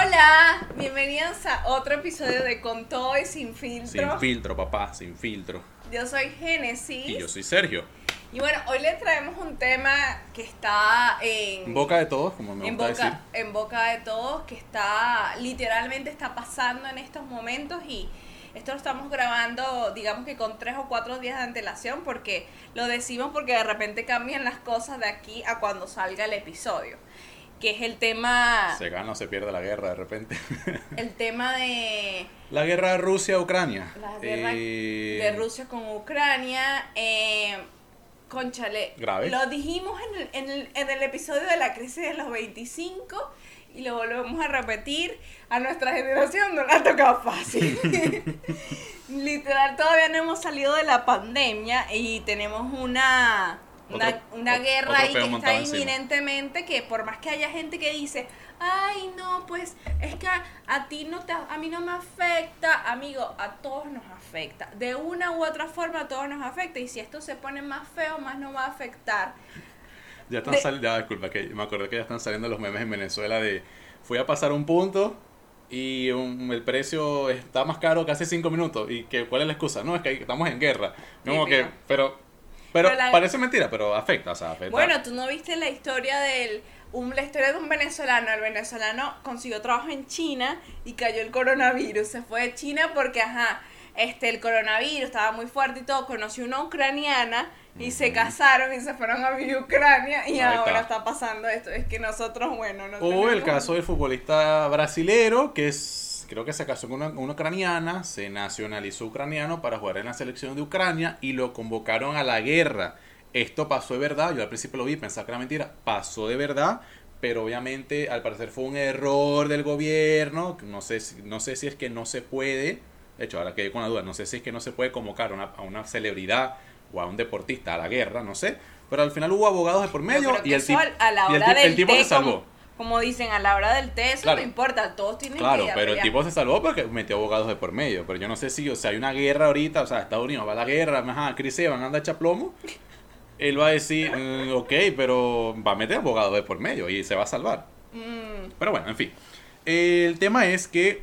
Hola, bienvenidos a otro episodio de Con todo y sin filtro. Sin filtro, papá, sin filtro. Yo soy Génesis. Y yo soy Sergio. Y bueno, hoy le traemos un tema que está en... En boca de todos, como me en gusta boca, decir. En boca de todos, que está, literalmente está pasando en estos momentos y esto lo estamos grabando, digamos que con tres o cuatro días de antelación, porque lo decimos porque de repente cambian las cosas de aquí a cuando salga el episodio, que es el tema, Se gana o se pierde la guerra de repente. el tema de la guerra de Rusia-Ucrania. la guerra Eh, de Rusia con Ucrania. Eh, conchale, Grave. lo dijimos en el, en, el, en el episodio de la crisis de los 25 y lo volvemos a repetir. A nuestra generación no le ha tocado fácil. Literal, todavía no hemos salido de la pandemia y tenemos una, una, Otro- una otro guerra ahí que está inminentemente que por más que haya gente que dice, ay no, pues es que a, a ti no te, a mí no me afecta, amigo, a todos nos afecta. De una u otra forma a todos nos afecta y si esto se pone más feo, más nos va a afectar. Ya están de- saliendo, ya, disculpa, que me acordé que ya están saliendo los memes en Venezuela de fui a pasar un punto y un- el precio está más caro que hace cinco minutos. ¿Y que, cuál es la excusa? No, es que estamos en guerra. Como que, pero, pero, Pero la- parece mentira, pero afecta, o sea, afecta. Bueno, tú no viste la historia del un, la historia de un venezolano. El venezolano consiguió trabajo en China y cayó el coronavirus. Se fue de China porque, ajá, este, el coronavirus estaba muy fuerte y todo. Conoció una ucraniana y se casaron y se fueron a vivir Ucrania y Ahí ahora está. está. pasando esto. Es que nosotros, bueno, no O el caso del futbolista brasilero que es, creo que se casó con una, una ucraniana, se nacionalizó ucraniano para jugar en la selección de Ucrania y lo convocaron a la guerra. Esto pasó de verdad, yo al principio lo vi, pensaba que era mentira, pasó de verdad, pero obviamente al parecer fue un error del gobierno, no sé, si- no sé si es que no se puede, de hecho ahora quedé con la duda, no sé si es que no se puede convocar a una, a una celebridad o a un deportista a la guerra, no sé, pero al final hubo abogados de por medio y el, eso a la y el hora el tipo se salvó. Como, dicen, a la hora del té, eso Claro. no importa, todos tienen Claro, que a pero el tipo se salvó porque metió abogados de por medio. Pero yo no sé si, o sea, hay una guerra ahorita, o sea, Estados Unidos va a la guerra, ajá, Chris Evans anda hecha plomo. Él va a decir, mm, ok, pero va a meter abogados de por medio y se va a salvar. Mm, Pero bueno, en fin. El tema es que,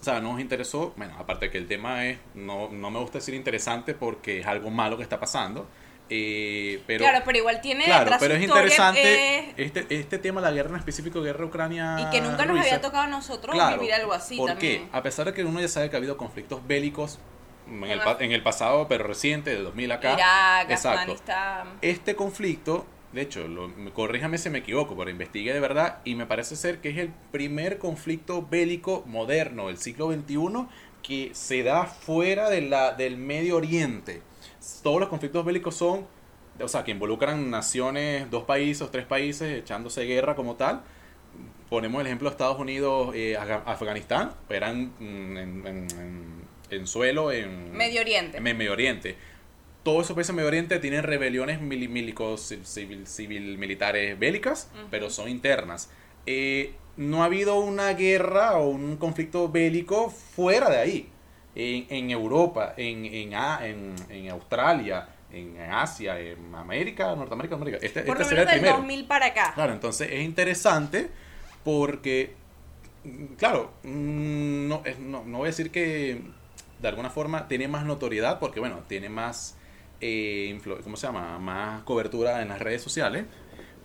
o sea, nos interesó, bueno, aparte que el tema es, no, no me gusta decir interesante porque es algo malo que está pasando. Eh, pero, claro, pero igual tiene claro, pero es interesante eh, este, este tema, la guerra en específico, guerra Ucrania. y que nunca nos Rusia. había tocado a nosotros Claro, vivir algo así ¿Por también. qué? A pesar de que uno ya sabe que ha habido conflictos bélicos en, el, en pasado, pero reciente, de 2000 acá. Irak, Exacto. Afganistán. Este conflicto, de hecho, lo, corríjame si me equivoco, pero investigué de verdad y me parece ser que es el primer conflicto bélico moderno del siglo XXI que se da fuera de la, del Medio Oriente. Todos los conflictos bélicos son, o sea, que involucran naciones, dos países tres países echándose guerra como tal. Ponemos el ejemplo de Estados Unidos, eh, Afga- Afganistán, eran mm, en, en- en- en suelo, en Medio Oriente. en Medio Oriente. Todos esos países en Medio Oriente tienen rebeliones mili- milicos, civil, civil militares bélicas, pero son internas. Eh, no ha habido una guerra o un conflicto bélico fuera de ahí. En, en Europa, en, en, en, Australia, en Asia, en América, Norteamérica, América. Este, Por este lo menos el del primero. 2000 para acá. Claro, entonces es interesante porque, mm, claro, mm, no, es- no, no voy a decir que de alguna forma tiene más notoriedad porque, bueno, tiene más, eh, ¿cómo se llama? Más cobertura en las redes sociales,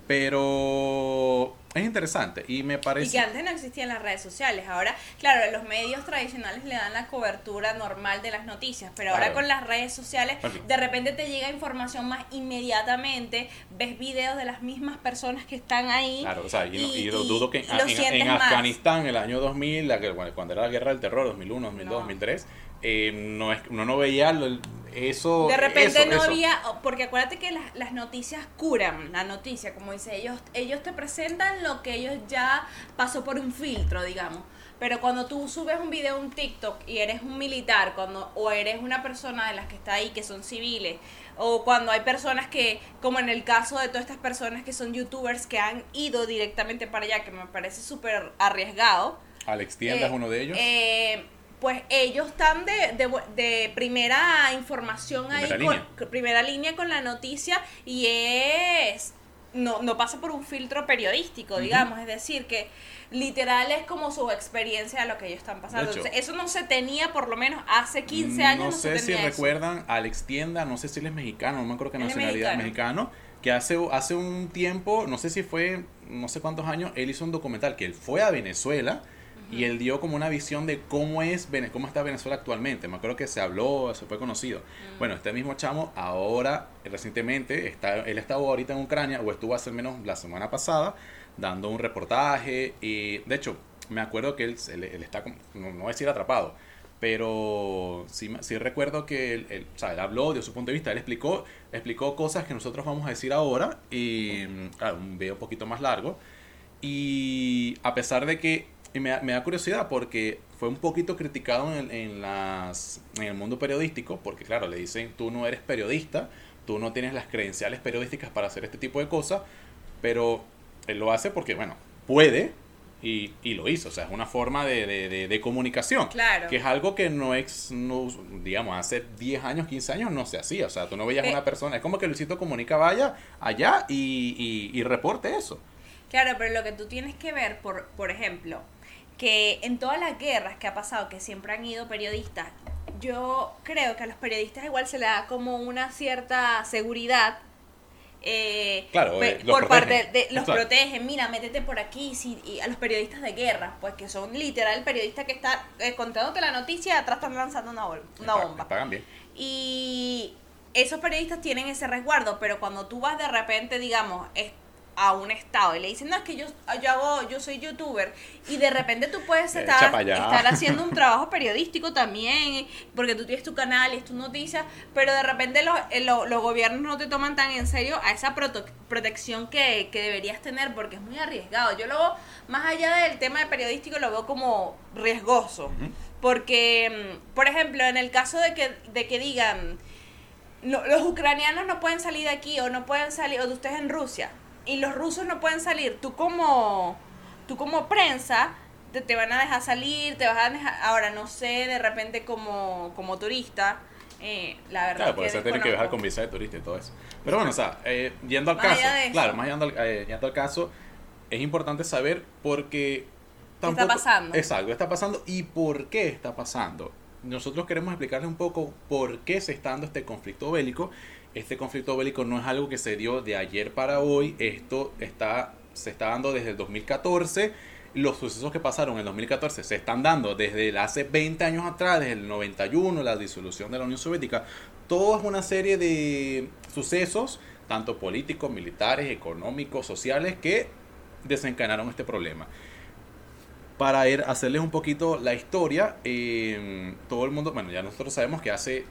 pero es interesante y me Y parece... que antes no existían las redes sociales. Ahora, claro, los medios tradicionales le dan la cobertura normal de las noticias, pero ahora Claro. con las redes sociales, Bueno. de repente te llega información más inmediatamente, ves videos de las mismas personas que están ahí. Claro, o sea, y, no- y- y lo y- dudo que en, y en- en. Afganistán, en el año 2000, la que- cuando era la guerra del terror, 2001, 2002, No. 2003, eh, no es, uno no veía lo- eso. De repente eso, no eso. había, porque acuérdate que las, las noticias curan la noticia, como dice ellos, ellos te presentan lo que ellos ya pasó por un filtro, digamos. Pero cuando tú subes un video un TikTok y eres un militar, cuando o eres una persona de las que está ahí que son civiles, o cuando hay personas que, como en el caso de todas estas personas que son youtubers que han ido directamente para allá, que me parece súper arriesgado, Alex Tienda es eh, uno de ellos. eh, pues ellos están de, de, de primera información Primera ahí, línea. con, primera línea con la noticia y es no, no pasa por un filtro periodístico, digamos, es decir, que literal es como su experiencia de lo que ellos están pasando. De hecho, Entonces, eso no se tenía por lo menos hace 15 años. No No, sé se si eso. recuerdan a Alex Tienda, no sé si él es mexicano, no me acuerdo qué nacionalidad mexicano. que hace, hace un tiempo, no sé si fue, no sé cuántos años, él hizo un documental que él fue a Venezuela y él dio como una visión de cómo es cómo está Venezuela actualmente. Me acuerdo que se habló, se fue conocido. Mm. Bueno, este mismo chamo ahora, recientemente, está, él estaba ahorita en Ucrania, o estuvo hace menos la semana pasada, dando un reportaje. Y de hecho, me acuerdo que él, él, él está, no, no voy a decir atrapado, pero sí, sí recuerdo que él, él, o sea, él habló de su punto de vista, él explicó, explicó cosas que nosotros vamos a decir ahora, y claro, un video un poquito más largo. Y a pesar de que y me, da- me da curiosidad porque fue un poquito criticado en el, en las, en el mundo periodístico, porque claro, le dicen, tú no eres periodista, tú no tienes las credenciales periodísticas para hacer este tipo de cosas, pero él lo hace porque, bueno, puede y, y lo hizo, o sea, es una forma de, de, de- de comunicación, Claro. que es algo que no es, no, digamos, hace 10 años, 15 años no se hacía, o sea, tú no veías Pe- una persona, es como que Luisito Comunica vaya allá y, y, y reporte eso. Claro, pero lo que tú tienes que ver, por, por ejemplo, que en todas las guerras que ha pasado, que siempre han ido periodistas, yo creo que a los periodistas igual se les da como una cierta seguridad. eh, Claro, eh, por parte protegen. de los Claro. protegen, mira, métete por aquí, sí, y a los periodistas de guerra, pues que son literal el periodista que está eh, contándote la noticia y atrás están lanzando una, bomba. les pagan bien. Y esos periodistas tienen ese resguardo, pero cuando tú vas de repente, digamos, es- a un estado y le dicen, no, es que yo, yo hago, yo soy youtuber, y de repente tú puedes estar, estar haciendo un trabajo periodístico también, porque tú tienes tu canal y es tu noticia, pero de repente los, eh, lo- los gobiernos no te toman tan en serio a esa proto- protección que, que deberías tener, porque es muy arriesgado. Yo lo veo, más allá del tema de periodístico, lo veo como riesgoso. Porque, mm, por ejemplo, en el caso de que, de que digan, no, los ucranianos no pueden salir de aquí o no pueden salir, o de ustedes en Rusia, y los rusos no pueden salir, tú como, tú como prensa te, te van a dejar salir, te vas a dejar, ahora no sé, de repente como, como turista, eh, la verdad Claro, por eso tiene que viajar con visa de turista y todo eso. Pero bueno, o sea, eh, yendo al Más caso, claro, más yendo al, eh, yendo al caso, es importante saber porque ¿Qué está pasando? Exacto, ¿qué está pasando y por qué está pasando. Nosotros queremos explicarles un poco por qué se está dando este conflicto bélico. Este conflicto bélico no es algo que se dio de ayer para hoy, esto está, se está dando desde el 2014 los sucesos que pasaron en el 2014 se están dando desde hace 20 años atrás, desde el 91, la disolución de la Unión Soviética. Todo es una serie de sucesos, tanto políticos, militares, económicos, sociales, que desencadenaron este problema. Para hacerles un poquito la historia, eh, todo el mundo, bueno, ya nosotros sabemos que hace,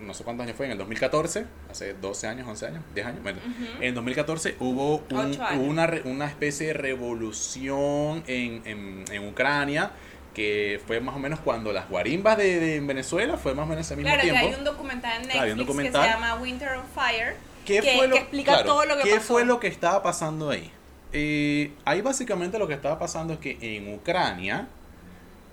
no sé cuántos años fue, en el 2014, hace 12 años, 11 años, 10 años, bueno, Ujú. en 2014 hubo un- una, una especie de revolución en, en, en Ucrania, que fue más o menos cuando las guarimbas de, de Venezuela, fue más o menos ese mismo Claro, tiempo. hay un documental en Netflix Claro, documental. que se llama Winter on Fire, ¿Qué que, fue lo, que explica claro, todo lo que ¿qué pasó. fue lo que estaba pasando ahí? Eh, ahí básicamente lo que estaba pasando es que en Ucrania,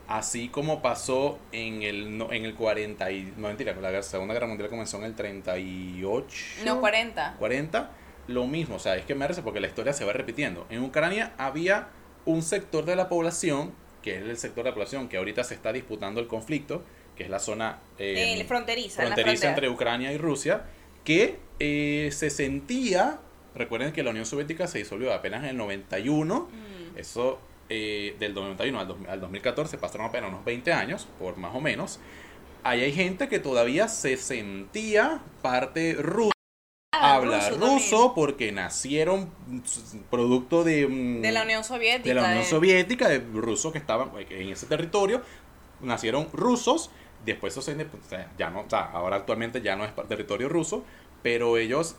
así como pasó en el, no, en el 40 y, no mentira, la Segunda Guerra Mundial comenzó en el 38. No, 40. 40, lo mismo, o sea, es que me parece porque la historia se va repitiendo. En Ucrania había un sector de la población, que es el sector de la población que ahorita se está disputando el conflicto, que es la zona eh, Eh, fronteriza, fronteriza entre Ucrania y Rusia, que eh, se sentía, recuerden que la Unión Soviética se disolvió apenas en el 91, Mm. eso eh, del 91 al, dos- al 2014 pasaron apenas unos 20 años, por más o menos. Ahí hay gente que todavía se sentía parte rusa Ah, habla ruso porque nacieron producto de, mm, De la Unión Soviética. de la Unión de- Soviética, de rusos que estaban eh, en ese territorio, nacieron rusos, después eso se ya no, o sea, ahora actualmente ya no es territorio ruso, pero ellos,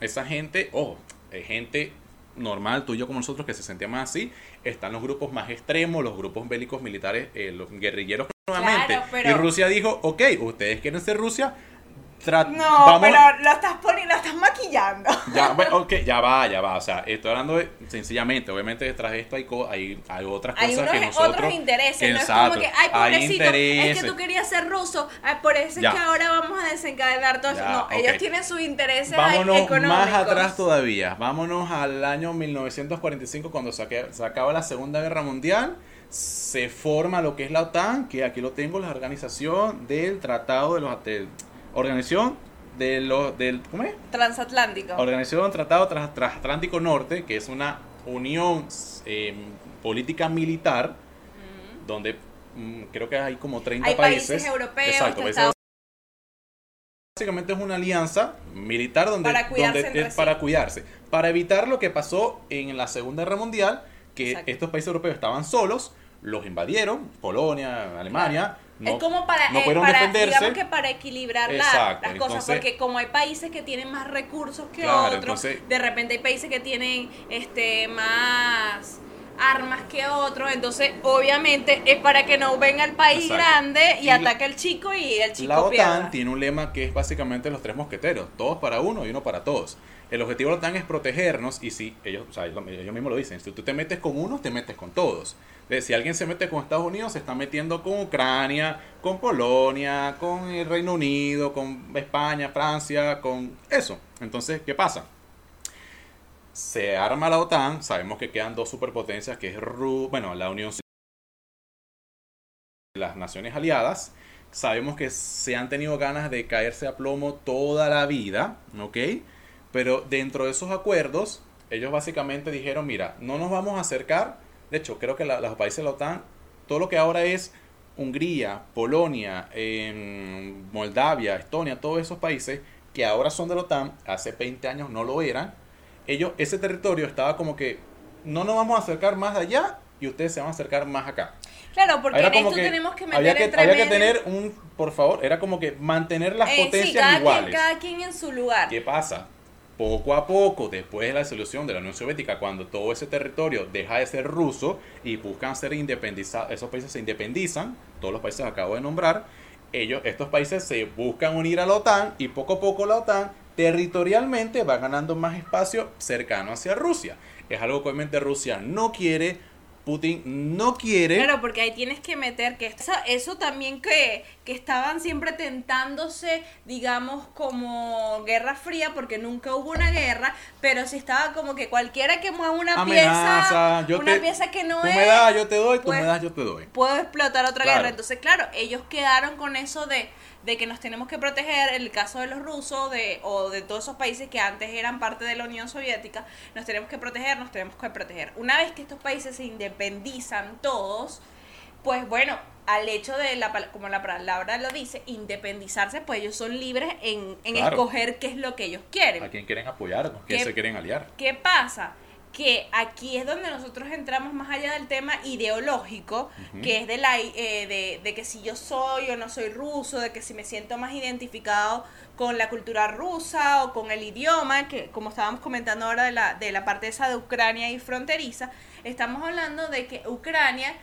esa gente, ojo, es gente normal, tú y yo como nosotros, que se sentían más así, están los grupos más extremos, los grupos bélicos militares, eh, los guerrilleros nuevamente. Claro, pero- Y Rusia dijo, ok, ustedes quieren ser Rusia, tra- No, vamos- pero lo estás poniendo, lo estás maquillando. Ya, bueno, ok, ya va, ya va. O sea, estoy hablando de, sencillamente, obviamente detrás de esto hay, co- hay, hay otras Hay cosas unos que nosotros... otros intereses, que no es como que, ay, hay pobrecito, es que tú querías ser ruso, ay, por eso Ya. es que ahora vamos a desencadenar todo eso. No, ellos tienen sus intereses Vámonos económicos. más atrás todavía. Vámonos al año 1945 cuando saque- se acaba la Segunda Guerra Mundial. Se forma lo que es la OTAN, que aquí lo tengo, la organización del Tratado de los... de- organización de los... Del, ¿Cómo es? Transatlántico. Organización Tratado Transatlántico Norte, que es una unión eh, política militar, donde mm, creo que hay como 30 Hay países países. europeos, Exacto, países Básicamente es una alianza militar donde, Para cuidarse donde es para cuidarse, para evitar lo que pasó en la Segunda Guerra Mundial, que Exacto. estos países europeos estaban solos, los invadieron, Polonia, Alemania, no, es como para, no eh, para, digamos que para equilibrar la- las cosas, entonces- porque como hay países que tienen más recursos que Claro, otros, entonces- de repente hay países que tienen este más armas que otros, entonces obviamente es para que no venga el país Exacto. grande y, ataque al chico y el chico La OTAN pierda. tiene un lema que es básicamente los tres mosqueteros, todos para uno y uno para todos. El objetivo de la OTAN es protegernos y si ellos, o sea, ellos ellos mismos lo dicen, si tú te metes con uno, te metes con todos. Entonces, si alguien se mete con Estados Unidos, se está metiendo con Ucrania, con Polonia, con el Reino Unido, con España, Francia, con eso. Entonces, ¿qué pasa? Se arma la OTAN, sabemos que quedan dos superpotencias, que es Ru bueno, la Unión las Naciones Aliadas. Sabemos que se han tenido ganas de caerse a plomo toda la vida, ¿ok? Pero dentro de esos acuerdos, ellos básicamente dijeron, mira, no nos vamos a acercar. De hecho, creo que la- los países de la OTAN, todo lo que ahora es Hungría, Polonia, em, Moldavia, Estonia, todos esos países que ahora son de la OTAN, hace 20 años no lo eran, ellos, ese territorio estaba como que no nos vamos a acercar más allá y ustedes se van a acercar más acá. Claro, porque Era en como esto que tenemos que meter había que, entre había que tener un, por favor, era como que mantener las Eh, sí, potencias cada iguales. Quien, cada quien en su lugar. ¿Qué pasa? Poco a poco, después de la disolución de la Unión Soviética, cuando todo ese territorio deja de ser ruso y buscan ser independizados, esos países se independizan, todos los países que acabo de nombrar, ellos, estos países se buscan unir a la OTAN y poco a poco la OTAN territorialmente va ganando más espacio cercano hacia Rusia. Es algo que obviamente Rusia no quiere, Putin no quiere. Claro, porque ahí tienes que meter que eso, eso también que, que estaban siempre tentándose, digamos, como guerra fría, porque nunca hubo una guerra, pero si estaba como que cualquiera que mueva una amenaza, pieza, una te, pieza que no tú es, me das, yo te doy, tú pues, me das, yo te doy. puedo explotar otra Claro. guerra. Entonces, claro, ellos quedaron con eso de, de que nos tenemos que proteger, en el caso de los rusos de, o de todos esos países que antes eran parte de la Unión Soviética, nos tenemos que proteger, nos tenemos que proteger. Una vez que estos países se independizan todos, pues bueno, al hecho de, la, como la palabra lo dice, independizarse, pues ellos son libres en, en Claro. escoger qué es lo que ellos quieren. ¿A quién quieren apoyar? ¿Con quién ¿Qué- se quieren aliar? ¿Qué pasa? Que aquí es donde nosotros entramos más allá del tema ideológico, que es de, la, eh, de, de que si yo soy o no soy ruso, de que si me siento más identificado con la cultura rusa o con el idioma, que como estábamos comentando ahora de la, de la parte esa de Ucrania y fronteriza, estamos hablando de que Ucrania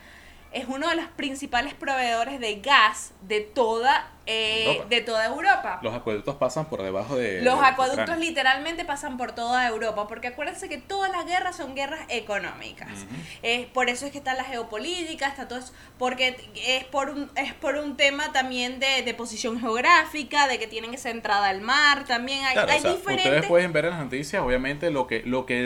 es uno de los principales proveedores de gas de toda, eh, Europa. de toda Europa. Los acueductos pasan por debajo de. Los de acueductos literalmente pasan por toda Europa, porque acuérdense que todas las guerras son guerras económicas. Eh, por eso es que está la geopolítica, está todo eso, porque es por un, es por un tema también de, de posición geográfica, de que tienen esa entrada al mar, también hay, Claro, hay o sea, diferentes... ustedes pueden ver en las noticias, obviamente lo que lo que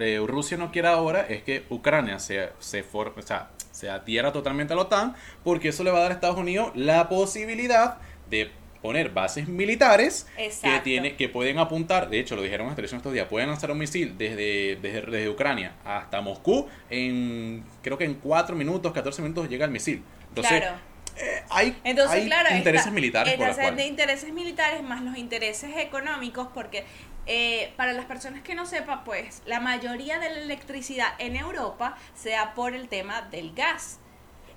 eh, Rusia no quiere ahora es que Ucrania se se for- o sea, se adhiera totalmente a la OTAN, porque eso le va a dar a Estados Unidos la posibilidad de poner bases militares que tiene que pueden apuntar, de hecho lo dijeron en la televisión estos días, pueden lanzar un misil desde, desde, desde Ucrania hasta Moscú en creo que en 4 minutos, 14 minutos llega el misil. Entonces, Claro. eh, hay, Entonces, hay claro, intereses está- militares por las entonces, de intereses militares más los intereses económicos, porque eh, para las personas que no sepan, pues la mayoría de la electricidad en Europa se da por el tema del gas.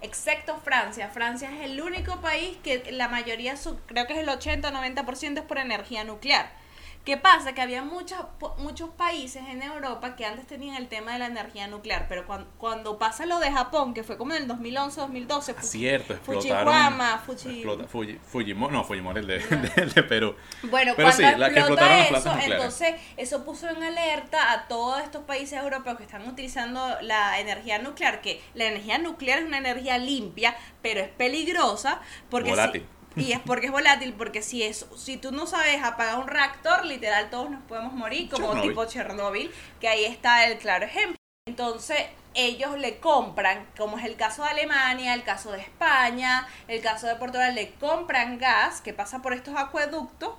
Excepto Francia. Francia es el único país que la mayoría, creo que es el 80-90% es por energía nuclear. ¿Qué pasa? Que había muchos, muchos países en Europa que antes tenían el tema de la energía nuclear, pero cuando, cuando pasa lo de Japón, que fue como en el 2011-2012, Ah, Cierto, explotaron. Fujiwama, Fuji- explota- Fuji- Fujimori, no, Fujimori, el de, de Perú. Bueno, Pero cuando sí, la que explota explotaron las eso, plantas entonces eso puso en alerta a todos estos países europeos que están utilizando la energía nuclear, que la energía nuclear es una energía limpia, pero es peligrosa porque si- Volátil. Y es porque es volátil, porque si es, si tú no sabes apagar un reactor, literal todos nos podemos morir, como Chernobyl. tipo Chernobyl, que ahí está el claro ejemplo. Entonces, ellos le compran, como es el caso de Alemania, el caso de España, el caso de Portugal, le compran gas que pasa por estos acueductos,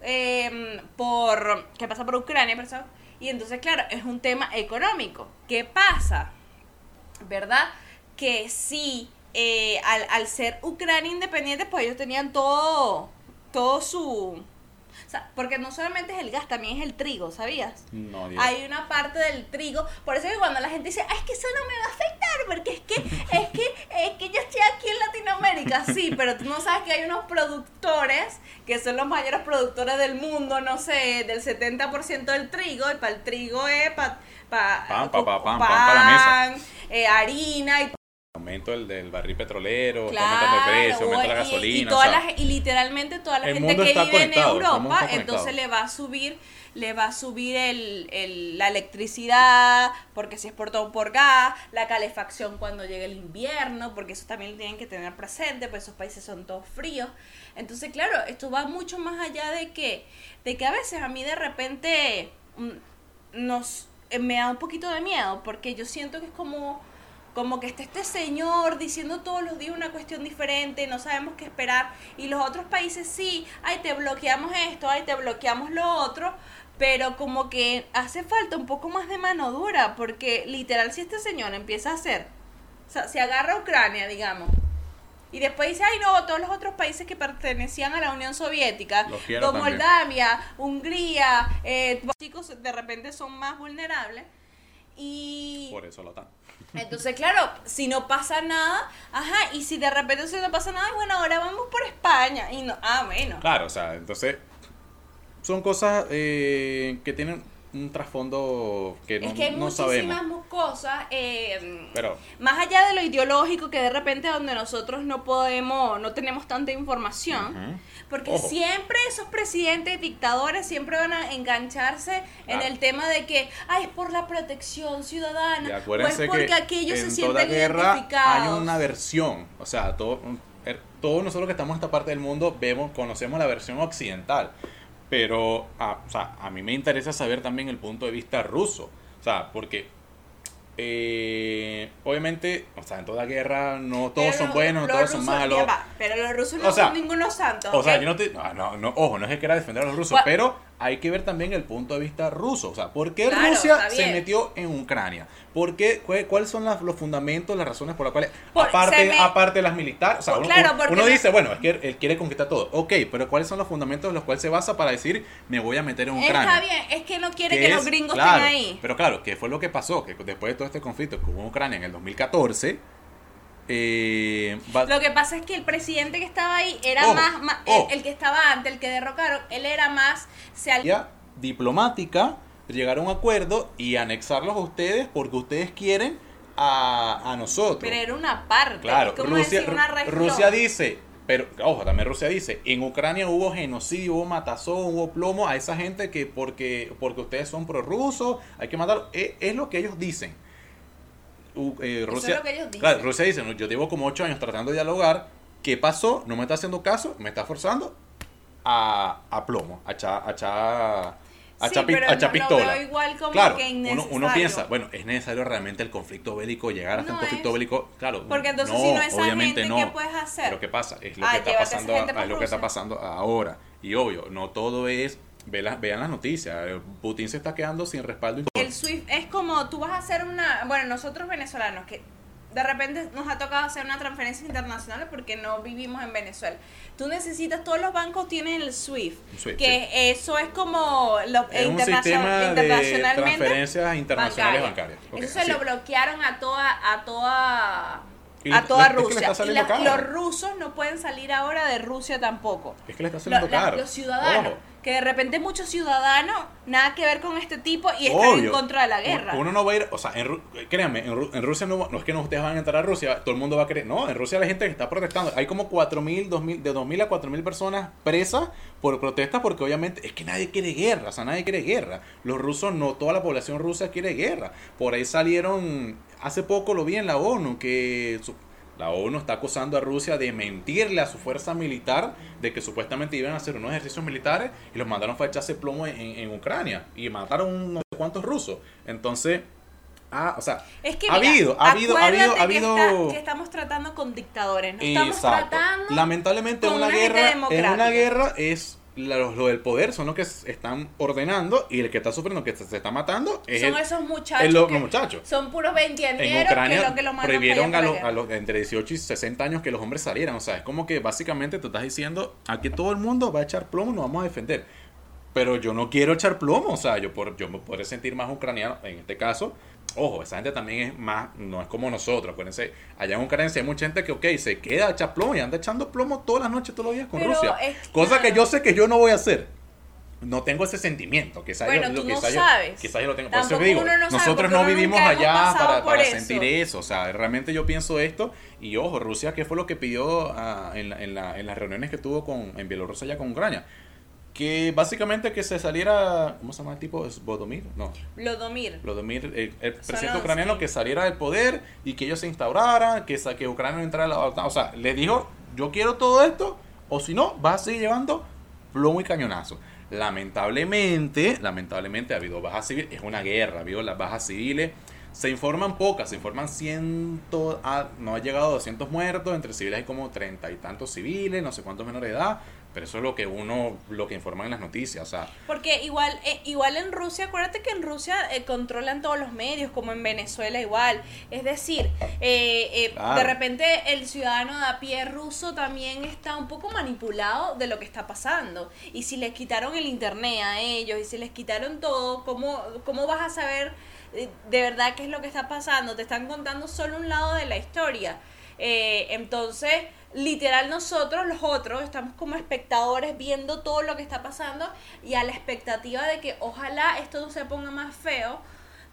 eh, por que pasa por Ucrania, perdón, y entonces, claro, es un tema económico. ¿Qué pasa? ¿Verdad? Que sí, eh, al, al ser Ucrania independiente, pues ellos tenían todo, todo su... O sea, porque no solamente es el gas, también es el trigo, ¿sabías? No, Dios. hay una parte del trigo. Por eso es que cuando la gente dice, ah, es que eso no me va a afectar, porque es que, es que, es que yo estoy aquí en Latinoamérica. Sí, pero tú no sabes que hay unos productores que son los mayores productores del mundo, no sé, del 70% del trigo. Y para el trigo es para Pan, pa, pa, pan, pan pa' la mesa. eh, harina y Aumento el del barril petrolero, está Claro, aumentando el precio, aumenta la gasolina. Y, y literalmente toda la gente que vive en Europa, entonces le va a subir, le va a subir el, el- la electricidad, porque si es por todo por gas, la calefacción cuando llegue el invierno, porque eso también lo tienen que tener presente, pues esos países son todos fríos. Entonces, claro, esto va mucho más allá de que, de que a veces a mí de repente mm, nos eh, me da un poquito de miedo, porque yo siento que es como como que está este señor diciendo todos los días una cuestión diferente, no sabemos qué esperar, y los otros países sí, ay, te bloqueamos esto, ay, te bloqueamos lo otro, pero como que hace falta un poco más de mano dura, porque literal si este señor empieza a hacer, o sea, se agarra a Ucrania, digamos, y después dice, ay no, todos los otros países que pertenecían a la Unión Soviética, Los como. Moldavia, Hungría, eh, chicos de repente son más vulnerables, y... Por eso la OTAN. Entonces, claro, si no pasa nada, ajá, y si de repente si no pasa nada, bueno, ahora vamos por España. Y no, ah, bueno. Claro, o sea, entonces son cosas eh, que tienen un trasfondo que no, es que hay no sabemos. Cosas, eh, Pero más allá de lo ideológico, que de repente donde nosotros no podemos, no tenemos tanta información, porque Ojo. siempre esos presidentes dictadores siempre van a engancharse en el tema de que, ay, es por la protección ciudadana, o es porque que aquellos se en sienten guerra identificados. hay una versión, o sea, todo, er- todos nosotros que estamos en esta parte del mundo vemos, conocemos la versión occidental, pero a, o sea, a mí me interesa saber también el punto de vista ruso, o sea, porque eh, obviamente, o sea, en toda guerra no todos Pero son buenos, no todos son malos. va, pero los rusos no O sea, son ningunos santos. O sea, yo no te. No, no, no, ojo, no es que quiera defender a los rusos, pero hay que ver también el punto de vista ruso. O sea, ¿por qué Claro, Rusia se metió en Ucrania? ¿Por qué, cuál- ¿Cuáles son las- los fundamentos, las razones por las cuales, Por- aparte, me- aparte de las militares, o sea, uno, claro, uno- me- dice, bueno, es que él quiere conquistar todo. Ok, pero ¿cuáles son los fundamentos en los cuales se basa para decir, me voy a meter en Ucrania? Está bien, es que no quiere que los gringos claro, estén ahí. Pero claro, ¿qué fue lo que pasó? Que después de todo este conflicto que hubo en Ucrania en el 2014, eh, Lo que pasa es que el presidente que estaba ahí era Ojo, más, más- ojo. el, el que estaba antes, el que derrocaron, él era más se al- diplomática llegar a un acuerdo y anexarlos a ustedes porque ustedes quieren a, a nosotros. pero era una parte, claro, Rusia, una. Rusia dice, pero ojo, también Rusia dice, en Ucrania hubo genocidio, hubo matazón, hubo plomo a esa gente que porque, porque ustedes son prorrusos, hay que matarlos. Es, es lo que ellos dicen. Eh, Eso Rusia, es lo que ellos dicen. claro, Rusia dice, "No, yo llevo como ocho años tratando de dialogar, ¿qué pasó? No me está haciendo caso, me está forzando a, a plomo, a echar a echar- a Sí, pero a lo veo igual como claro, que uno, uno piensa, bueno, es necesario realmente el conflicto bélico, llegar hasta No un conflicto es. bélico, claro. Porque entonces si no esa obviamente gente, no. ¿qué puedes hacer? Pero ¿qué pasa? Es lo Ah, que está pasando, es lo que está pasando ahora. Y obvio, no todo es, ve vean las noticias, Putin se está quedando sin respaldo. El SWIFT es como tú vas a hacer una, bueno, nosotros venezolanos que de repente nos ha tocado hacer una transferencia internacional porque no vivimos en Venezuela. Tú necesitas, todos los bancos tienen el SWIFT, que eso es como lo, Es un internacion- sistema de internacionalmente transferencias internacionales bancarias. Eso se lo bloquearon a toda, a toda, Y a toda es que le Rusia. Y la- los rusos no pueden salir ahora de Rusia tampoco. Es que le está saliendo Lo- la- caro. los ciudadanos. Ojo. Que de repente muchos ciudadanos nada que ver con este tipo y están en contra de la guerra. Uno no va a ir, o sea, en, créanme, en, Rusia no, no, es que no ustedes van a entrar a Rusia, todo el mundo va a querer, no, en Rusia la gente que está protestando, hay como 4.000, 2.000, de 2.000 a 4.000 personas presas por protesta porque obviamente es que nadie quiere guerra, o sea, nadie quiere guerra. Los rusos, no toda la población rusa quiere guerra. Por ahí salieron, hace poco lo vi en la ONU, que la ONU está acusando a Rusia de mentirle a su fuerza militar de que supuestamente iban a hacer unos ejercicios militares y los mandaron a echarse plomo en, Ucrania y mataron no sé cuántos rusos. Entonces, Ah, o sea, ha, habido, ha habido, ha habido, ha habido, que, estamos tratando con dictadores, no estamos tratando Lamentablemente una, guerra, en una guerra es los, del poder son los que están ordenando y el que está sufriendo, que se, está matando, es son esos muchachos. los muchachos. Son puros veinteañeros que lo que prohibieron a, los, entre 18 y 60 años que los hombres salieran. O sea, es como que básicamente tú estás diciendo, aquí todo el mundo va a echar plomo, nos vamos a defender. Pero yo no quiero echar plomo, o sea, yo, por, yo me puedo sentir más ucraniano en este caso, Ojo, esa gente también es más, no es como nosotros, acuérdense, allá en Ucrania hay mucha gente que, ok, se queda echa plomo y anda echando plomo todas las noches, todos los días con Rusia. Cosa que yo sé que yo no voy a hacer. No tengo ese sentimiento, quizás bueno, yo, tú no sabes. quizás yo lo tengo. Por eso digo, nosotros no vivimos allá para, para sentir eso. O sea, realmente yo pienso esto. Y ojo, Rusia, ¿qué fue lo que pidió ah, en, en, la, en las reuniones que tuvo con, en Bielorrusia allá con Ucrania? Que básicamente que se saliera, ¿cómo se llama el tipo? ¿Es Bodomir? No. Lodomir. Lodomir, el, presidente ucraniano que saliera del poder y que ellos se instauraran, que, que Ucrania entrara a la OTAN. O sea, le dijo, yo quiero todo esto, o si no, vas a seguir llevando plomo y cañonazo. Lamentablemente, lamentablemente ha habido bajas civiles, es una guerra, ha habido las bajas civiles. Se informan pocas, se informan ciento, ah, no ha llegado a 200 muertos, entre civiles hay como treinta y tantos civiles, no sé cuántos menores de edad, pero eso es lo que uno, lo que informan en las noticias, o sea. Porque igual, eh, igual en Rusia, acuérdate que en Rusia eh, controlan todos los medios, como en Venezuela igual. Es decir, eh, de repente el ciudadano de a pie ruso también está un poco manipulado de lo que está pasando. Y si les quitaron el internet a ellos y si les quitaron todo, ¿cómo, cómo vas a saber de verdad qué es lo que está pasando? Te están contando solo un lado de la historia. entonces literal nosotros, los otros, estamos como espectadores viendo todo lo que está pasando y a la expectativa de que ojalá esto no se ponga más feo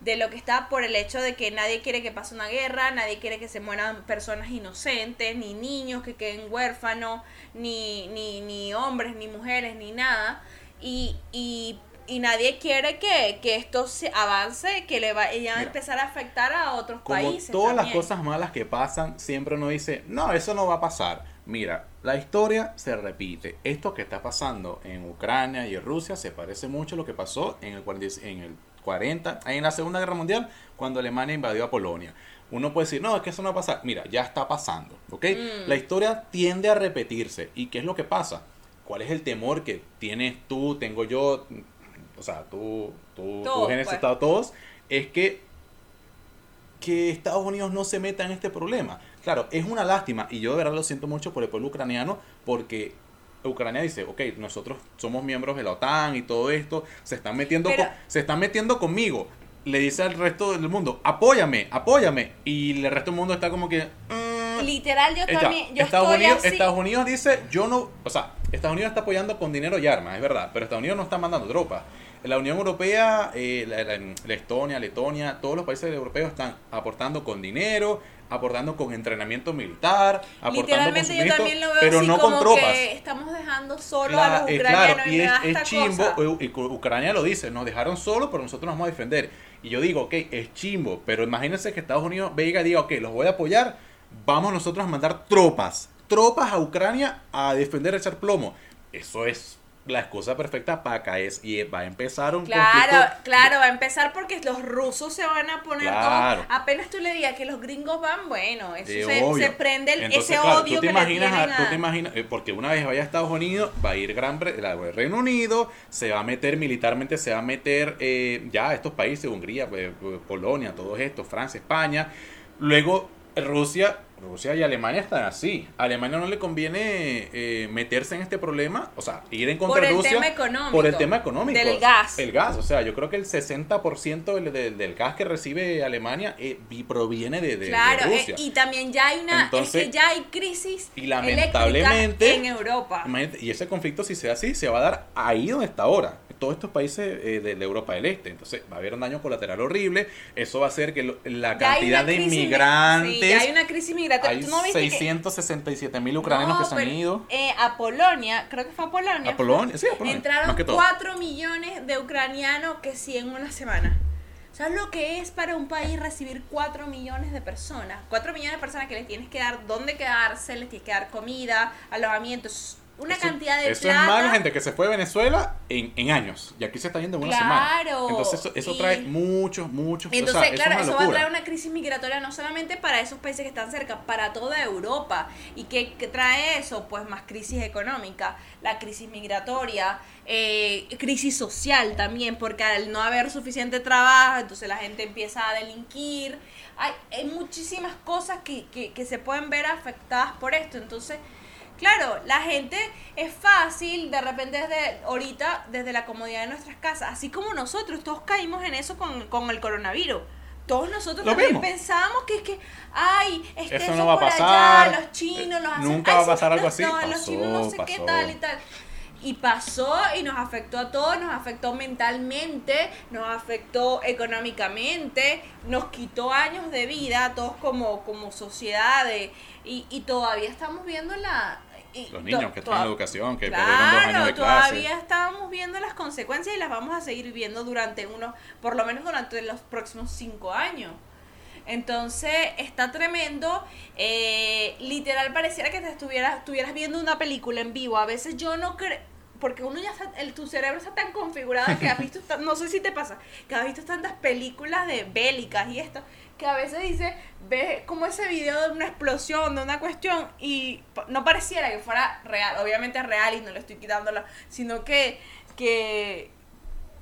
de lo que está por el hecho de que nadie quiere que pase una guerra, nadie quiere que se mueran personas inocentes, ni niños que queden huérfanos, ni, ni, ni hombres, ni mujeres, ni nada. Y, y y nadie quiere que, esto se avance, que le vaya a empezar a afectar a otros como países. Todas las cosas malas que pasan, siempre uno dice, no, eso no va a pasar. Mira, la historia se repite. Esto que está pasando en Ucrania y en Rusia se parece mucho a lo que pasó en el, 40, en el 40, en la Segunda Guerra Mundial, cuando Alemania invadió a Polonia. Uno puede decir, no, es que eso no va a pasar. Mira, ya está pasando, ¿ok? Mm. La historia tiende a repetirse. ¿Y qué es lo que pasa? ¿Cuál es el temor que tienes tú, tengo yo, o sea, tú, tú, tú en ese pues. estado, todos, es que, que Estados Unidos no se meta en este problema. Claro, es una lástima y yo de verdad lo siento mucho por el pueblo ucraniano porque Ucrania dice, ok, nosotros somos miembros de la OTAN y todo esto, se están metiendo, se están metiendo conmigo. Le dice al resto del mundo, apóyame, apóyame. Y el resto del mundo está como que... Mm". Literal, yo también... Estados, Unidos, Estados Unidos dice, yo no... O sea, Estados Unidos está apoyando con dinero y armas, es verdad, pero Estados Unidos no está mandando tropas. La Unión Europea, eh, la, Estonia, Letonia, todos los países europeos están aportando con dinero, aportando con entrenamiento militar, aportando con yo también lo veo pero no con tropas. Que estamos dejando solo a los ucranianos. y, es, chimbo, y Ucrania lo dice, nos dejaron solo, pero nosotros nos vamos a defender. Y yo digo, ok, es chimbo, pero imagínense que Estados Unidos venga y diga, ok, los voy a apoyar, vamos nosotros a mandar tropas, tropas a Ucrania a defender, a echar plomo. Eso es la excusa perfecta para caer y va a empezar un claro claro va a empezar porque los rusos se van a poner claro. apenas tú le digas que los gringos van bueno eso se, prende ese odio tú te que imaginas tú te imaginas eh, porque una vez vaya a Estados Unidos va a ir Gran el Reino Unido se va a meter militarmente se va a meter eh, ya estos países Hungría pues, Polonia todos estos Francia España luego Rusia, Rusia y Alemania están así. A Alemania no le conviene eh, meterse en este problema, o sea, ir en contra Por de el Rusia tema económico. por el tema económico. Del gas. El gas, o sea, yo creo que el 60% del, del, del gas que recibe Alemania eh, vi- proviene de, de- de Claro, eh, y también ya hay una, Entonces, es que ya hay crisis y lamentablemente- en Europa. Y ese conflicto, si se da así, se va a dar ahí donde está ahora. Todos estos países eh, de, de Europa del Este. Entonces va a haber un daño colateral horrible. Eso va a hacer que lo- la cantidad de inmigrantes. sí, hay una crisis migratoria. hay ¿Tú no viste que- 667 mil ucranianos No, que se han ido. eh, a Polonia, creo que fue a Polonia. A Polonia, sí, a Polonia. Entraron más que todo. 4 millones de ucranianos que sí en una semana. ¿Sabes lo que es para un país recibir 4 millones de personas? 4 millones de personas que les tienes que dar dónde quedarse, les tienes que dar comida, alojamiento, una Eso- cantidad de Eso plata. es más gente que se fue de Venezuela en, en años. Y aquí se está yendo en una semana. Claro, Entonces eso, eso y- trae muchos, muchos. o Entonces, sea, eso claro, es eso una va a traer una crisis migratoria no solamente para esos países que están cerca, para toda Europa. ¿Y qué, qué trae eso? Pues más crisis económica, la crisis migratoria, eh, crisis social también, porque al no haber suficiente trabajo, entonces la gente empieza a delinquir. Hay, hay muchísimas cosas que, que, que se pueden ver afectadas por esto. Entonces, Claro, la gente es fácil de repente desde ahorita, desde la comodidad de nuestras casas, así como nosotros, todos caímos en eso con, con el coronavirus. Todos nosotros Lo también mismo. pensábamos que es que, ay, Eso eso, no va a pasar. allá, los chinos, los Eh, hacen- nunca va a pasar algo los- así. no, los Pasó, chinos no sé qué tal y tal. Y pasó y nos afectó a todos, nos afectó mentalmente, nos afectó económicamente, nos quitó años de vida a todos como, como sociedad de- y, y todavía estamos viendo la... y Los niños que están en educación, que perdieron dos Claro, años de clase. todavía estamos viendo las consecuencias y las vamos a seguir viendo durante unos, por lo menos durante los próximos cinco años. Entonces está tremendo. eh, literal pareciera que te estuvieras, estuvieras viendo una película en vivo. A veces yo no creo. Porque uno ya está, el, tu cerebro está tan configurado que has visto, no sé si te pasa, que has visto tantas películas de bélicas y esto, que a veces dice, ves como ese video de una explosión, de una cuestión, y no pareciera que fuera real, obviamente es real y no le estoy quitando la, sino que, que,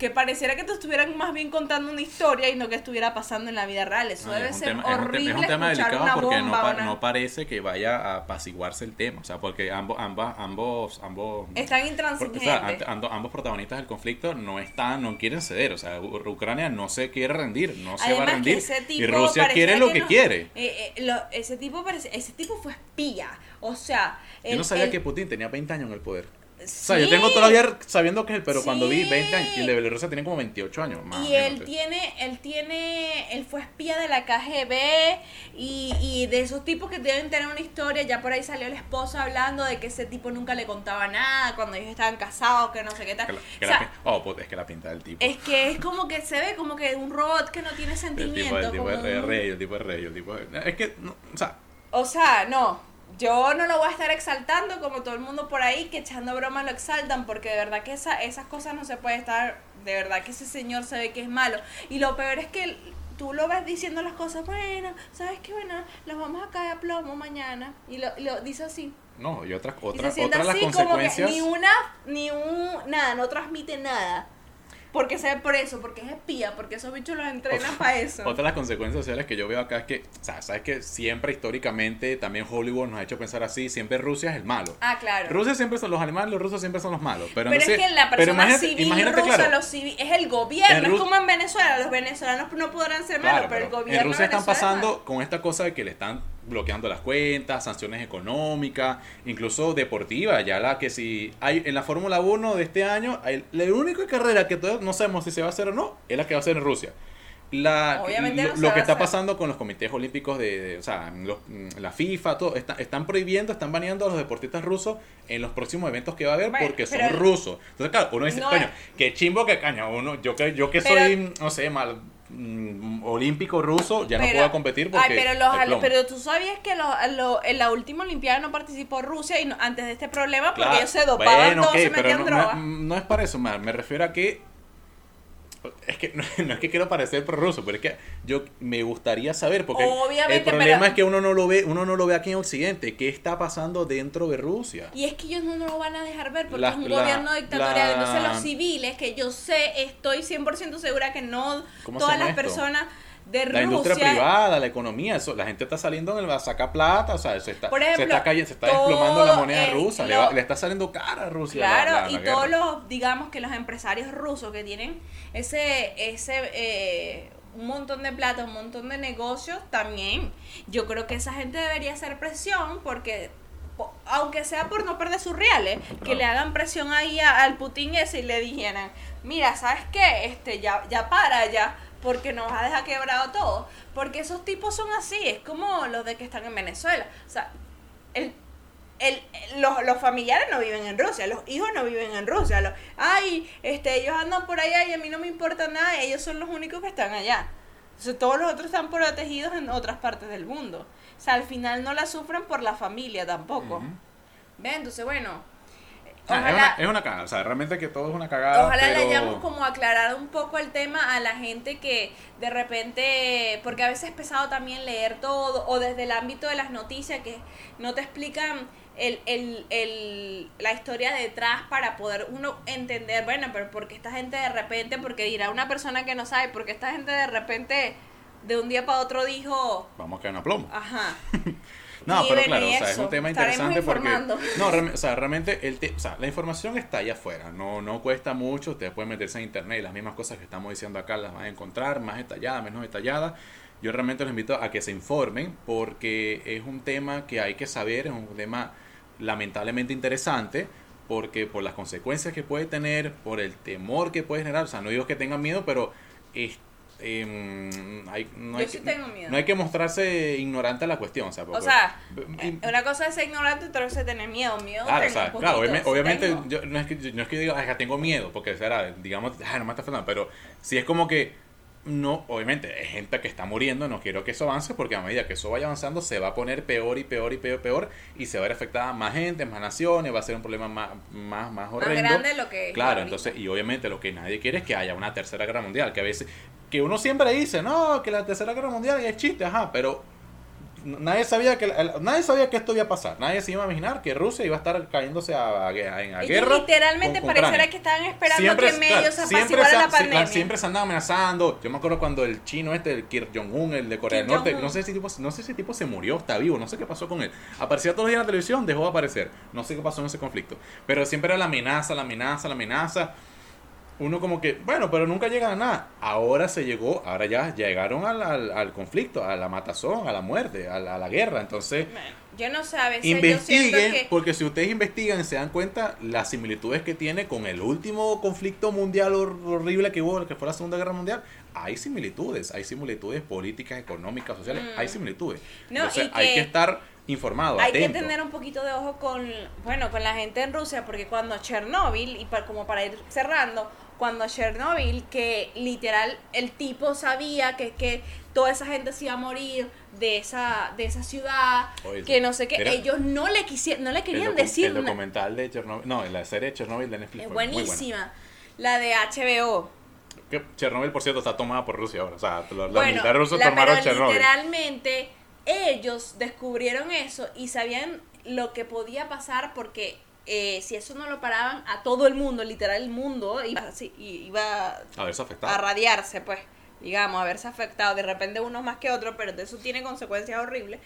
que pareciera que te estuvieran más bien contando una historia y no que estuviera pasando en la vida real. Eso No, debe es ser tema- horrible Es un tema delicado una porque no, bomba, pa- una- no parece que vaya a apaciguarse el tema. O sea, porque ambos, ambas, ambos, ambos. Están por- o intransigentes. sea, ambos protagonistas del conflicto no están, no quieren ceder. O sea, Ucrania no se quiere rendir, no se va a rendir. ese Y Rusia quiere lo que que no- quiere. Eh, eh, lo- ese tipo parece, ese tipo fue espía. O sea, Yo no sabía que Putin tenía 20 años en el poder. O Sí. sea, yo tengo todavía sabiendo que él, pero cuando vi Sí. 20 años, y el de Bielorrusia tiene como 28 años más. y él tiene, él tiene, él fue espía de la KGB y, y de esos tipos que deben tener una historia, ya por ahí salió el esposo hablando de que ese tipo nunca le contaba nada cuando ellos estaban casados, que no sé qué tal. Que la- que O la sea, pin- oh, pues, es que la pinta del tipo. es que es como que se ve como que un robot que no tiene el sentimiento. tipo, el tipo como es rey, el tipo es rey, el tipo es... Es que, no, o sea, O sea, no. Yo no lo voy a estar exaltando como todo el mundo por ahí que echando broma lo exaltan porque de verdad que esa, esas cosas no se puede estar, de verdad que ese señor se ve que es malo. Y lo peor es que tú lo ves diciendo las cosas, bueno, ¿sabes qué? Bueno, los vamos a caer a plomo mañana. Y lo, lo dice así. no, y otra, Y se otra de las así como que consecuencias... ni una, ni un, nada, no transmite nada. Porque se ve por eso, porque es espía, porque esos bichos los entrenan para eso. Otra de las consecuencias sociales que yo veo acá es que, o sea, sabes que siempre históricamente también Hollywood nos ha hecho pensar así, siempre Rusia es el malo. Ah, claro. Rusia siempre son los alemanes, los rusos siempre son los malos. Pero, Pero, entonces- es que la persona imagínate, civil imagínate, rusa, claro, los civil- es el gobierno, es como en Venezuela, los venezolanos no podrán ser malos, Claro, pero el gobierno en Rusia están Venezuela es pasando con esta cosa de que le están bloqueando las cuentas, sanciones económicas, incluso deportivas, ya la que si hay en la Fórmula 1 de este año, hay- la única carrera que todavía no sabemos si se va a hacer o no, es la que va a ser en Rusia. La, Obviamente lo, no lo va que está pasando con los comités olímpicos de, de- o sea, los- la FIFA, todo, está- están prohibiendo, están baneando a los deportistas rusos en los próximos eventos que va a haber Bueno, porque son rusos. Entonces, claro, uno dice, No coño, es- qué chimbo que caña, uno, yo que, yo que Pero- soy, no sé, mal mm, olímpico ruso, ya no puedo competir porque Ay, pero, los, pero tú sabías que los- en la última Olimpiada no participó Rusia y no- antes de este problema porque Claro, ellos se dopaban bueno, todos, se metían no, droga. no- no es para eso, Mar, me refiero a que es que no, no es que quiero parecer prorruso, pero es que yo me gustaría saber porque Obviamente, el problema pero- es que uno no lo ve, uno no lo ve aquí en Occidente, qué está pasando dentro de Rusia. Y es que ellos no lo van a dejar ver porque La- es un la- gobierno dictatorial. la- Entonces los civiles, que yo sé, estoy 100% segura que no ¿Cómo se todas las personas, de la Rusia. industria privada, la economía, eso, la gente está saliendo en el, a sacar plata, o sea, se está, se está, cayendo, se está desplomando la moneda el- rusa, le, lo- va- le está saliendo cara a Rusia. la- Claro, la- la y todos los, digamos que los empresarios rusos que tienen ese, ese, eh, un montón de plata, un montón de negocios, también. Yo creo que esa gente debería hacer presión porque, po- aunque sea por no perder sus reales, que le hagan presión ahí a- al Putin ese y le dijeran, mira, ¿sabes qué? Este, ya, ya para ya, porque nos va a dejar quebrado todo. Porque esos tipos son así, es como los de que están en Venezuela. O sea, el, el, los, los familiares no viven en Rusia, los hijos no viven en Rusia. Los, ay, este, ellos andan por allá y a mí no me importa nada, ellos son los únicos que están allá. Entonces, todos los otros están protegidos en otras partes del mundo. O sea, al final no la sufren por la familia tampoco. ¿Ven? Entonces, bueno, Es, una, es una cagada, o sea, realmente que todo es una cagada. Ojalá le pero- hayamos como aclarado un poco el tema a la gente que de repente, porque a veces es pesado también leer todo, o desde el ámbito de las noticias que no te explican el, el, el, la historia detrás para poder uno entender, bueno, pero porque esta gente de repente, porque dirá una persona que no sabe, porque esta gente de repente de un día para otro dijo, Vamos a caer en plomo. ajá. No, pero claro, o sea, es un tema interesante porque no, o sea, realmente el te- o sea, la información está allá afuera, no no cuesta mucho, ustedes pueden meterse en internet y las mismas cosas que estamos diciendo acá las van a encontrar, más detalladas, menos detalladas. Yo realmente los invito a que se informen porque es un tema que hay que saber, es un tema lamentablemente interesante porque por las consecuencias que puede tener, por el temor que puede generar, o sea, no digo que tengan miedo, pero es- em, hay, no, Yo hay sí que, tengo miedo. no hay que mostrarse ignorante a la cuestión. O sea, O porque- sea, y- eh, una cosa es ser ignorante, otra cosa es tener miedo. Miedo Claro, o sea, claro, poquito, obviamente, sí tengo. yo, no, es que, no es que yo diga, "Ay, que tengo miedo, porque será, digamos, "Ay, no me está pero si es como que, no, obviamente, hay gente que está muriendo, no quiero que eso avance, porque a medida que eso vaya avanzando, se va a poner peor y peor y peor y peor, y se va a ver afectada más gente, más naciones, va a ser un problema más, más, más más horrendo. grande de lo que es Claro, entonces, y obviamente lo que nadie quiere es que haya una tercera guerra mundial, que a veces, que uno siempre dice, no, que la tercera guerra mundial es chiste, ajá, pero nadie sabía que nadie sabía que esto iba a pasar, nadie se iba a imaginar que Rusia iba a estar cayéndose a, a, en a Ellos guerra. literalmente con- con pareciera que estaban esperando Siempre, que en medio claro, se siempre, apaciguara se, la pandemia. siempre se andaba amenazando. Yo me acuerdo cuando el chino este, el Kim Jong-un, el de Corea del Norte, no sé si tipo, no sé si tipo se murió, está vivo, no sé qué pasó con él. Aparecía todos los días en la televisión, dejó de aparecer. No sé qué pasó en ese conflicto. Pero siempre era la amenaza, la amenaza, la amenaza. Uno como que, bueno, pero nunca llega a nada. Ahora se llegó, ahora ya llegaron al, al, al conflicto, a la matazón, a la muerte, a la, a la guerra. Entonces, Bueno, yo no yo investiguen, que... porque si ustedes investigan se dan cuenta las similitudes que tiene con el último conflicto mundial hor- horrible que hubo, que fue la Segunda Guerra Mundial. Hay similitudes, hay similitudes políticas, económicas, sociales, Mm. hay similitudes. No, Entonces hay que estar informado, Hay que tener un poquito de ojo con, bueno, con la gente en Rusia, porque cuando Chernobyl, y pa- como para ir cerrando, cuando Chernobyl, que literal el tipo sabía que, que toda esa gente se iba a morir de esa, de esa ciudad, Oye, que no sé qué, ellos no le quisieron, no le el, querían docu- decir el documental de Chernobyl, no, la serie de Chernobyl de Netflix es buenísima. La de HBO. Que Chernobyl, por cierto, está tomada por Rusia ahora. O sea, los, los Bueno, militares rusos la- tomaron pero Chernobyl. literalmente ellos descubrieron eso y sabían lo que podía pasar porque eh, si eso no lo paraban a todo el mundo, literal el mundo iba, así, y- iba A ver, se afectado. a radiarse, pues, digamos, a verse afectado. De repente unos más que otros, pero eso tiene consecuencias horribles.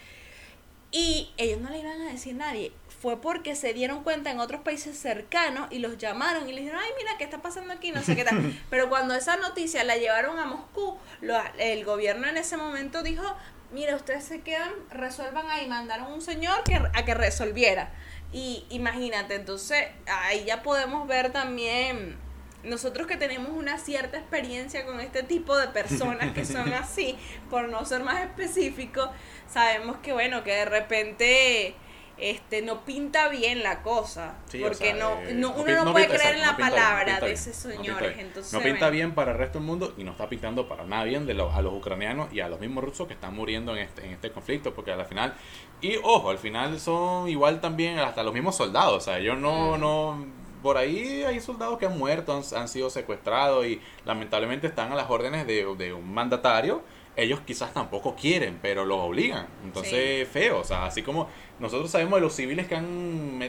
Y ellos no le iban a decir a nadie. Fue porque se dieron cuenta en otros países cercanos y los llamaron y les dijeron, ay, mira, ¿qué está pasando aquí? No sé qué tal. Pero cuando esa noticia la llevaron a Moscú, lo- el gobierno en ese momento dijo, mira, ustedes se quedan, resuelvan ahí. Mandaron un señor que, a que resolviera. Y imagínate, entonces ahí ya podemos ver también nosotros que tenemos una cierta experiencia con este tipo de personas que son así, por no ser más específico, sabemos que bueno, que de repente este no pinta bien la cosa, Sí, o porque sea, no, eh, no- no uno no, no puede pinta- creer en la no bien, no palabra de esos no señores, bien. entonces No pinta bien para el resto del mundo y no está pintando para nada bien de los, a los ucranianos y a los mismos rusos que están muriendo en este, en este conflicto, porque al final, y ojo, al final son igual también hasta los mismos soldados, o sea, ellos no, Mm. no, por ahí hay soldados que han muerto, han, han sido secuestrados y lamentablemente están a las órdenes de, de un mandatario ellos quizás tampoco quieren, pero los obligan. Entonces, feo. O sea, así como nosotros sabemos de los civiles que han,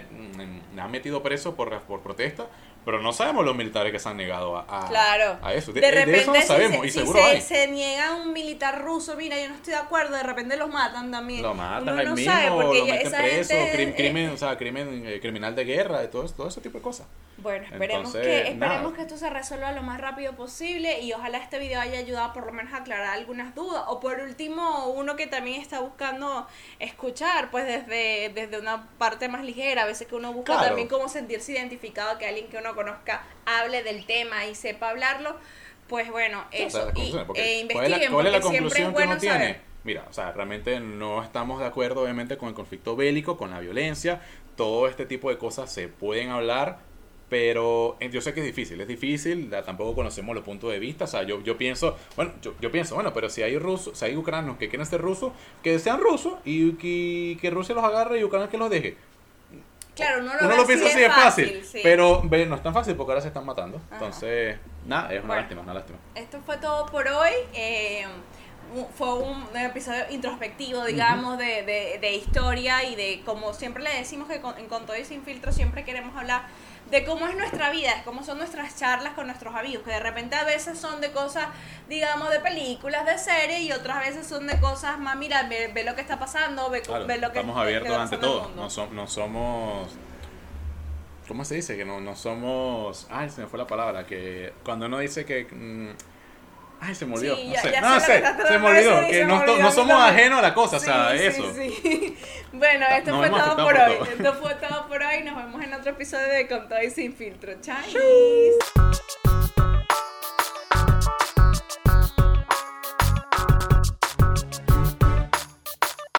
han metido presos por, por protesta, pero no sabemos los militares que se han negado a, claro. a eso. De, repente, eso no sabemos, y seguro se, se niega un militar ruso, mira, yo no estoy de acuerdo, de repente los matan también. Lo matan Uno no mismo, sabe porque lo meten preso, crimen, o sea, crimen eh, criminal de guerra, todo, todo ese tipo de cosas. Bueno, esperemos, que, esperemos que esto se resuelva lo más rápido posible y ojalá este video haya ayudado por lo menos a aclarar algunas dudas. O por último, uno que también está buscando escuchar, pues desde, desde una parte más ligera, a veces que uno busca también como sentirse identificado, que alguien que uno conozca hable del tema y sepa hablarlo, pues bueno, eso. y investiguen, ¿Cuál es la, conclusión que uno tiene? Mira, o sea, realmente no estamos de acuerdo obviamente con el conflicto bélico, con la violencia, todo este tipo de cosas se pueden hablar, pero eh, yo sé que es difícil, es difícil, tampoco conocemos los puntos de vista, o sea, yo, yo pienso, bueno, yo, yo pienso, bueno, pero si hay rusos, si hay ucranianos que quieren ser rusos, que sean rusos y que, que Rusia los agarre y Ucrania que los deje. Claro, uno lo, piensa así de fácil, pero ve, no es tan fácil porque ahora se están matando. Entonces, nada, es una lástima, una lástima. Esto fue todo por hoy. Eh, fue un episodio introspectivo, digamos, de, de, de, historia y de, como siempre le decimos que con, en Con Todo y Sin Filtro siempre queremos hablar de cómo es nuestra vida, de cómo son nuestras charlas con nuestros amigos, que de repente a veces son de cosas, digamos, de películas, de series, y otras veces son de cosas más, mira, ve, lo que está pasando, ve, lo que Estamos abiertos ante todo, no, no somos... ¿Cómo se dice? Que no, no somos... Ay, se me fue la palabra, que cuando uno dice que... Mm, Ay, se me olvidó. no sé, no sé, se me olvidó. Que no, no, somos ajenos a la cosa, o sea, eso. Sí, bueno, esto fue todo por, hoy. Esto fue todo por hoy. Nos vemos en otro episodio de Con Todo y Sin Filtro. Chao.